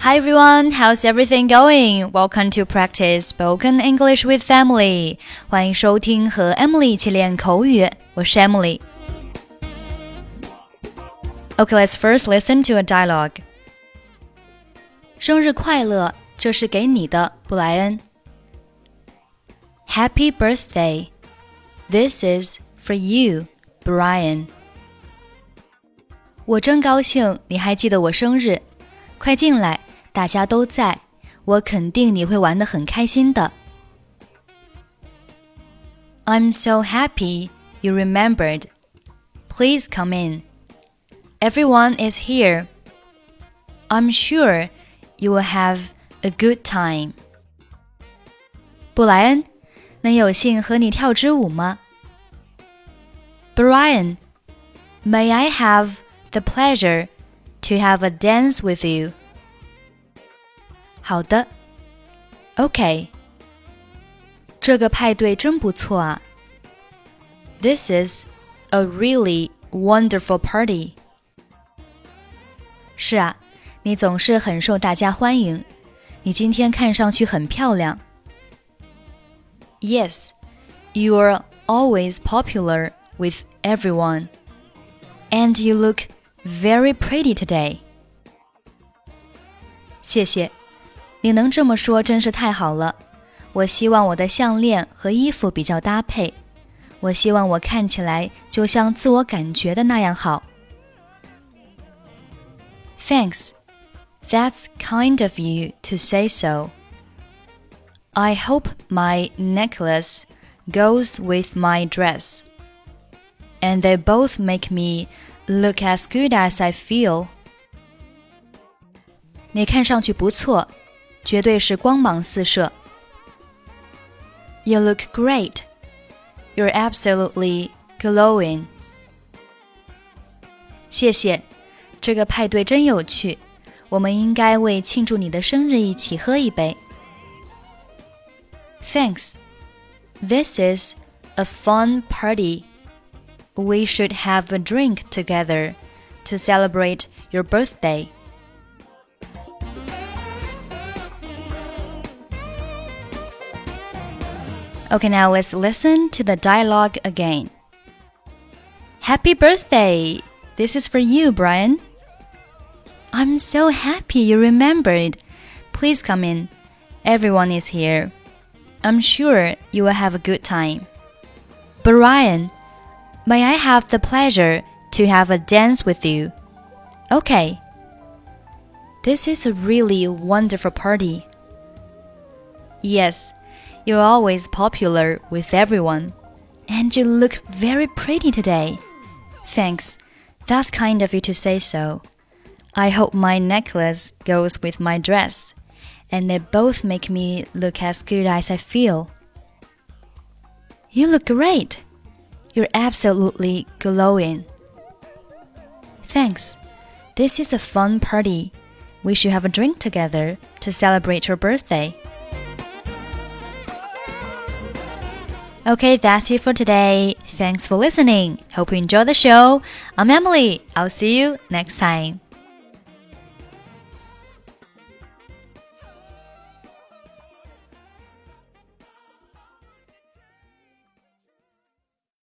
Hi everyone, how's everything going? Welcome to practice spoken English with Emily. 欢迎收听和 Emily 一起练口语，我是 Emily。Okay, let's first listen to a dialogue. 生日快乐，这是给你的，布莱恩。Happy birthday. This is for you, Brian. 我真高兴你还记得我生日，快进来， 大家都在，我肯定你会玩得很开心的。I'm so happy you remembered. Please come in. Everyone is here. I'm sure you will have a good time. 布莱恩，能有幸和你跳支舞吗？Brian, may I have the pleasure to have a dance with you. 好的，OK。这个派对真不错啊。This is a really wonderful party. 是啊，你总是很受大家欢迎。你今天看上去很漂亮。Yes, you are always popular with everyone. And you look very pretty today. 谢谢， 你能这么说真是太好了。我希望我的项链和衣服比较搭配。我希望我看起来就像自我感觉的那样好。Thanks. That's kind of you to say so. I hope my necklace goes with my dress. And they both make me look as good as I feel. 你看上去不错， 绝对是光芒四射。You look great. You're absolutely glowing. 谢谢，这个派对真有趣。我们应该为庆祝你的生日一起喝一杯。Thanks. This is a fun party we should have a drink together to celebrate your birthday. Okay, now let's listen to the dialogue again. Happy birthday! This is for you, Brian. I'm so happy you remembered. Please come in. Everyone is here. I'm sure you will have a good time. Brian, May I have the pleasure to have a dance with you? Okay. This is a really wonderful party. Yes, you're always popular with everyone. And you look very pretty today. Thanks. That's kind of you to say so. I hope my necklace goes with my dress, and they both make me look as good as I feel. You look great. You're absolutely glowing. Thanks. This is a fun party. We should have a drink together to celebrate your birthday. Okay, that's it for today. Thanks for listening. Hope you enjoy the show. I'm Emily. I'll see you next time.